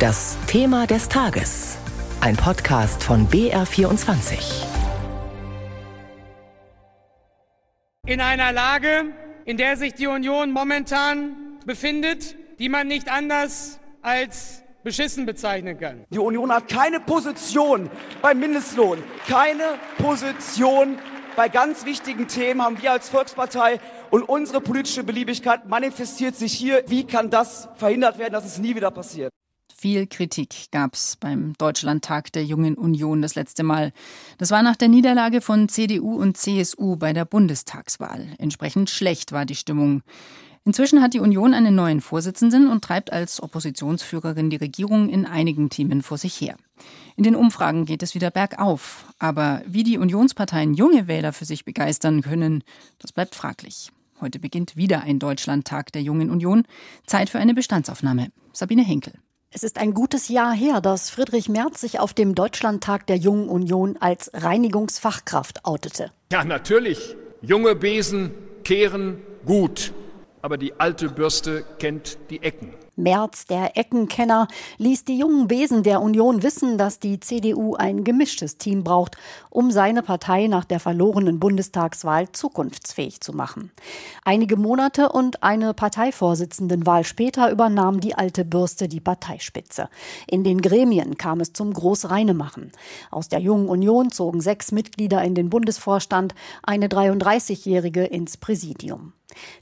Das Thema des Tages. Ein Podcast von BR24. In einer Lage, in der sich die Union momentan befindet, die man nicht anders als beschissen bezeichnen kann. Die Union hat keine Position beim Mindestlohn, keine Position bei ganz wichtigen Themen haben wir als Volkspartei und unsere politische Beliebigkeit manifestiert sich hier. Wie kann das verhindert werden, dass es nie wieder passiert? Viel Kritik gab es beim Deutschlandtag der Jungen Union das letzte Mal. Das war nach der Niederlage von CDU und CSU bei der Bundestagswahl. Entsprechend schlecht war die Stimmung. Inzwischen hat die Union einen neuen Vorsitzenden und treibt als Oppositionsführerin die Regierung in einigen Themen vor sich her. In den Umfragen geht es wieder bergauf. Aber wie die Unionsparteien junge Wähler für sich begeistern können, das bleibt fraglich. Heute beginnt wieder ein Deutschlandtag der Jungen Union. Zeit für eine Bestandsaufnahme. Sabine Henkel. Es ist ein gutes Jahr her, dass Friedrich Merz sich auf dem Deutschlandtag der Jungen Union als Reinigungsfachkraft outete. Ja, natürlich. Junge Besen kehren gut aber die alte Bürste kennt die Ecken. Merz, der Eckenkenner, ließ die jungen Besen der Union wissen, dass die CDU ein gemischtes Team braucht, um seine Partei nach der verlorenen Bundestagswahl zukunftsfähig zu machen. Einige Monate und eine Parteivorsitzendenwahl später übernahm die alte Bürste die Parteispitze. In den Gremien kam es zum Großreinemachen. Aus der jungen Union zogen sechs Mitglieder in den Bundesvorstand, eine 33-Jährige ins Präsidium.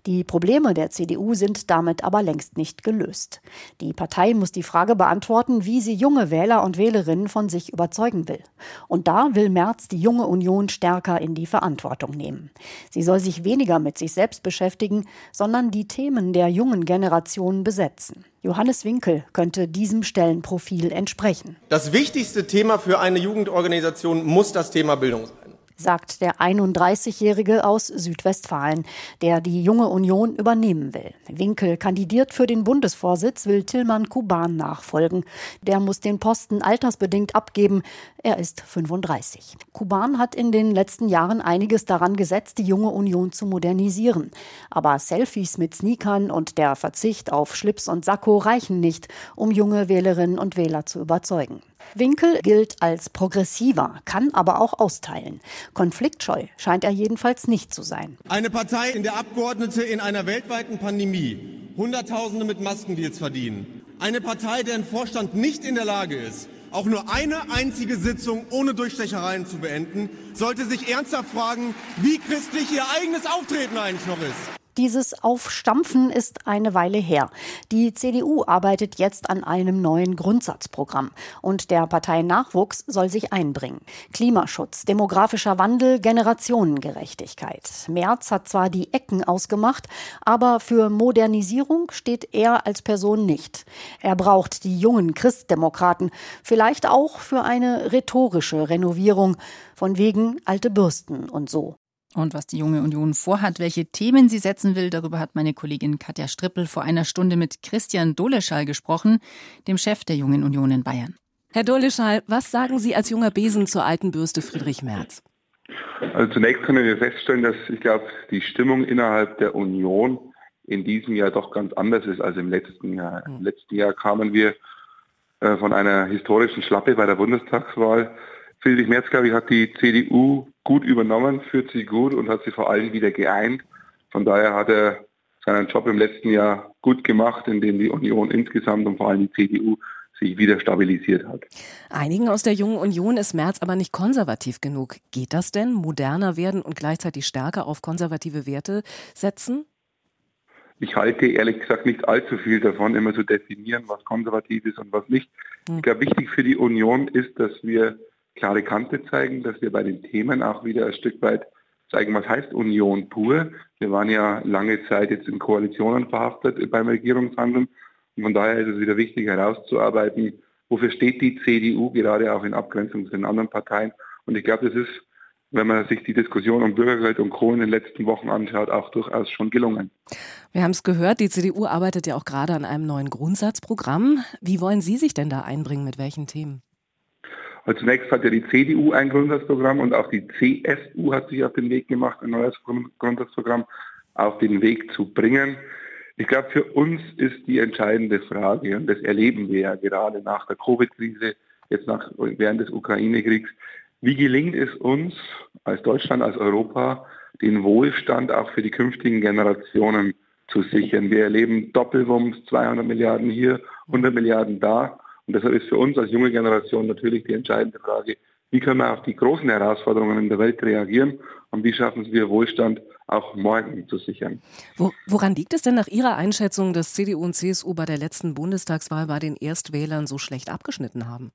Die Probleme der CDU sind damit aber längst nicht gelöst. Die Partei muss die Frage beantworten, wie sie junge Wähler und Wählerinnen von sich überzeugen will. Und da will Merz die junge Union stärker in die Verantwortung nehmen. Sie soll sich weniger mit sich selbst beschäftigen, sondern die Themen der jungen Generation besetzen. Johannes Winkel könnte diesem Stellenprofil entsprechen. Das wichtigste Thema für eine Jugendorganisation muss das Thema Bildung sein sagt der 31-Jährige aus Südwestfalen, der die junge Union übernehmen will. Winkel kandidiert für den Bundesvorsitz, will Tillmann Kuban nachfolgen. Der muss den Posten altersbedingt abgeben. Er ist 35. Kuban hat in den letzten Jahren einiges daran gesetzt, die junge Union zu modernisieren. Aber Selfies mit Sneakern und der Verzicht auf Schlips und Sakko reichen nicht, um junge Wählerinnen und Wähler zu überzeugen. Winkel gilt als progressiver, kann aber auch austeilen. Konfliktscheu scheint er jedenfalls nicht zu sein. Eine Partei, in der Abgeordnete in einer weltweiten Pandemie Hunderttausende mit Maskendeals verdienen. Eine Partei, deren Vorstand nicht in der Lage ist, auch nur eine einzige Sitzung ohne Durchstechereien zu beenden, sollte sich ernsthaft fragen, wie christlich ihr eigenes Auftreten eigentlich noch ist. Dieses Aufstampfen ist eine Weile her. Die CDU arbeitet jetzt an einem neuen Grundsatzprogramm. Und der Parteinachwuchs soll sich einbringen. Klimaschutz, demografischer Wandel, Generationengerechtigkeit. Merz hat zwar die Ecken ausgemacht, aber für Modernisierung steht er als Person nicht. Er braucht die jungen Christdemokraten, vielleicht auch für eine rhetorische Renovierung, von wegen alte Bürsten und so. Und was die junge Union vorhat, welche Themen sie setzen will, darüber hat meine Kollegin Katja Strippel vor einer Stunde mit Christian Doleschall gesprochen, dem Chef der jungen Union in Bayern. Herr Doleschall, was sagen Sie als junger Besen zur alten Bürste Friedrich Merz? Also zunächst können wir feststellen, dass ich glaube, die Stimmung innerhalb der Union in diesem Jahr doch ganz anders ist als im letzten Jahr. Im hm. letzten Jahr kamen wir äh, von einer historischen Schlappe bei der Bundestagswahl Friedrich Merz, glaube ich, hat die CDU gut übernommen, führt sie gut und hat sie vor allem wieder geeint. Von daher hat er seinen Job im letzten Jahr gut gemacht, indem die Union insgesamt und vor allem die CDU sich wieder stabilisiert hat. Einigen aus der jungen Union ist Merz aber nicht konservativ genug. Geht das denn? Moderner werden und gleichzeitig stärker auf konservative Werte setzen? Ich halte ehrlich gesagt nicht allzu viel davon, immer zu definieren, was konservativ ist und was nicht. Hm. Ich glaube, wichtig für die Union ist, dass wir klare Kante zeigen, dass wir bei den Themen auch wieder ein Stück weit zeigen, was heißt Union pur. Wir waren ja lange Zeit jetzt in Koalitionen verhaftet beim Regierungshandeln. Und von daher ist es wieder wichtig herauszuarbeiten, wofür steht die CDU, gerade auch in Abgrenzung zu den anderen Parteien. Und ich glaube, das ist, wenn man sich die Diskussion um Bürgergeld und Co. in den letzten Wochen anschaut, auch durchaus schon gelungen. Wir haben es gehört, die CDU arbeitet ja auch gerade an einem neuen Grundsatzprogramm. Wie wollen Sie sich denn da einbringen, mit welchen Themen? Also zunächst hat ja die CDU ein Grundsatzprogramm und auch die CSU hat sich auf den Weg gemacht, ein neues Grundsatzprogramm auf den Weg zu bringen. Ich glaube, für uns ist die entscheidende Frage, und das erleben wir ja gerade nach der Covid-Krise, jetzt nach, während des Ukraine-Kriegs, wie gelingt es uns als Deutschland, als Europa, den Wohlstand auch für die künftigen Generationen zu sichern? Wir erleben Doppelwumms, 200 Milliarden hier, 100 Milliarden da. Und deshalb ist für uns als junge Generation natürlich die entscheidende Frage, wie können wir auf die großen Herausforderungen in der Welt reagieren und wie schaffen wir Wohlstand auch morgen zu sichern. Wo, woran liegt es denn nach Ihrer Einschätzung, dass CDU und CSU bei der letzten Bundestagswahl bei den Erstwählern so schlecht abgeschnitten haben?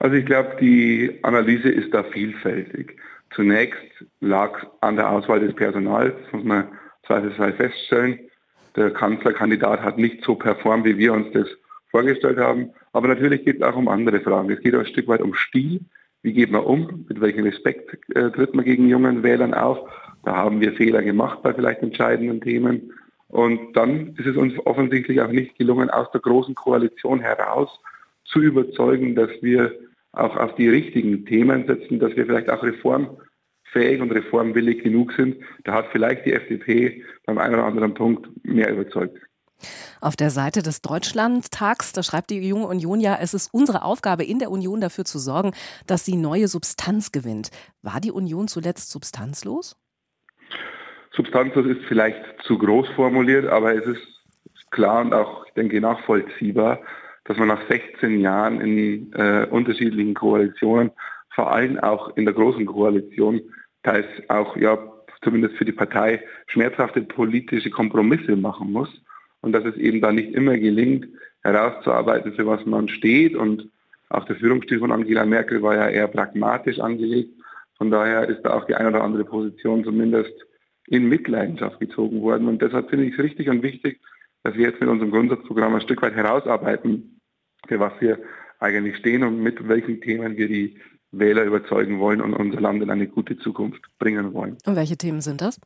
Also ich glaube, die Analyse ist da vielfältig. Zunächst lag an der Auswahl des Personals, muss man zweifelsfrei feststellen. Der Kanzlerkandidat hat nicht so performt, wie wir uns das vorgestellt haben. Aber natürlich geht es auch um andere Fragen. Es geht auch ein Stück weit um Stil. Wie geht man um? Mit welchem Respekt äh, tritt man gegen jungen Wählern auf? Da haben wir Fehler gemacht bei vielleicht entscheidenden Themen. Und dann ist es uns offensichtlich auch nicht gelungen, aus der großen Koalition heraus zu überzeugen, dass wir auch auf die richtigen Themen setzen, dass wir vielleicht auch reformfähig und reformwillig genug sind. Da hat vielleicht die FDP beim einen oder anderen Punkt mehr überzeugt. Auf der Seite des Deutschlandtags, da schreibt die Junge Union ja, es ist unsere Aufgabe in der Union dafür zu sorgen, dass sie neue Substanz gewinnt. War die Union zuletzt substanzlos? Substanzlos ist vielleicht zu groß formuliert, aber es ist klar und auch, ich denke, nachvollziehbar, dass man nach 16 Jahren in äh, unterschiedlichen Koalitionen, vor allem auch in der großen Koalition, teils auch ja zumindest für die Partei schmerzhafte politische Kompromisse machen muss und dass es eben da nicht immer gelingt, herauszuarbeiten, für was man steht und auch der Führungsstil von Angela Merkel war ja eher pragmatisch angelegt. Von daher ist da auch die eine oder andere Position zumindest in Mitleidenschaft gezogen worden. Und deshalb finde ich es richtig und wichtig, dass wir jetzt mit unserem Grundsatzprogramm ein Stück weit herausarbeiten, für was wir eigentlich stehen und mit welchen Themen wir die Wähler überzeugen wollen und unser Land in eine gute Zukunft bringen wollen. Und welche Themen sind das?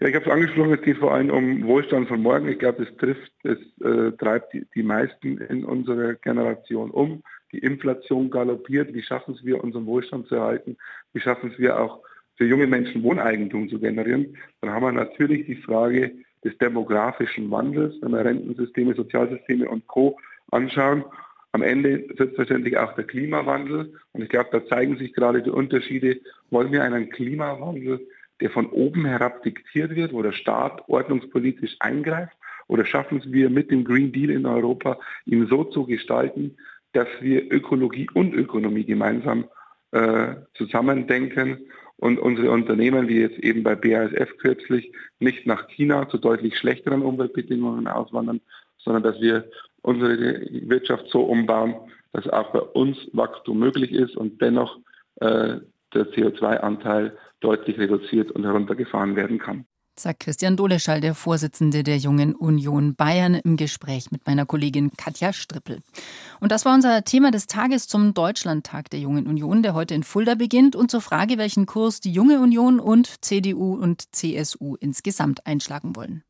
Ja, ich habe es angesprochen, es geht vor allem um Wohlstand von morgen. Ich glaube, es trifft, es äh, treibt die, die meisten in unserer Generation um. Die Inflation galoppiert. Wie schaffen es wir, unseren Wohlstand zu erhalten? Wie schaffen es wir auch für junge Menschen Wohneigentum zu generieren? Dann haben wir natürlich die Frage des demografischen Wandels, wenn wir Rentensysteme, Sozialsysteme und Co anschauen. Am Ende selbstverständlich auch der Klimawandel. Und ich glaube, da zeigen sich gerade die Unterschiede. Wollen wir einen Klimawandel, der von oben herab diktiert wird, wo der Staat ordnungspolitisch eingreift? Oder schaffen es wir mit dem Green Deal in Europa, ihn so zu gestalten, dass wir Ökologie und Ökonomie gemeinsam äh, zusammendenken und unsere Unternehmen, wie jetzt eben bei BASF kürzlich, nicht nach China zu deutlich schlechteren Umweltbedingungen auswandern, sondern dass wir unsere Wirtschaft so umbauen, dass auch bei uns Wachstum möglich ist und dennoch äh, der CO2-Anteil deutlich reduziert und heruntergefahren werden kann. Sagt Christian Doleschall, der Vorsitzende der Jungen Union Bayern, im Gespräch mit meiner Kollegin Katja Strippel. Und das war unser Thema des Tages zum Deutschlandtag der Jungen Union, der heute in Fulda beginnt und zur Frage, welchen Kurs die Junge Union und CDU und CSU insgesamt einschlagen wollen.